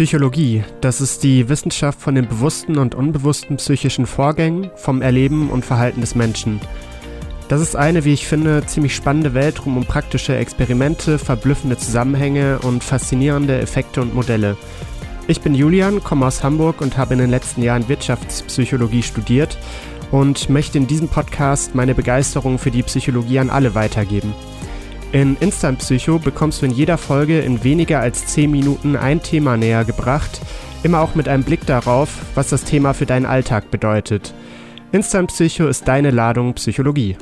Psychologie, das ist die Wissenschaft von den bewussten und unbewussten psychischen Vorgängen, vom Erleben und Verhalten des Menschen. Das ist eine, wie ich finde, ziemlich spannende Welt rum um praktische Experimente, verblüffende Zusammenhänge und faszinierende Effekte und Modelle. Ich bin Julian, komme aus Hamburg und habe in den letzten Jahren Wirtschaftspsychologie studiert und möchte in diesem Podcast meine Begeisterung für die Psychologie an alle weitergeben. In Instant Psycho bekommst du in jeder Folge in weniger als 10 Minuten ein Thema näher gebracht, immer auch mit einem Blick darauf, was das Thema für deinen Alltag bedeutet. Instant Psycho ist deine Ladung Psychologie.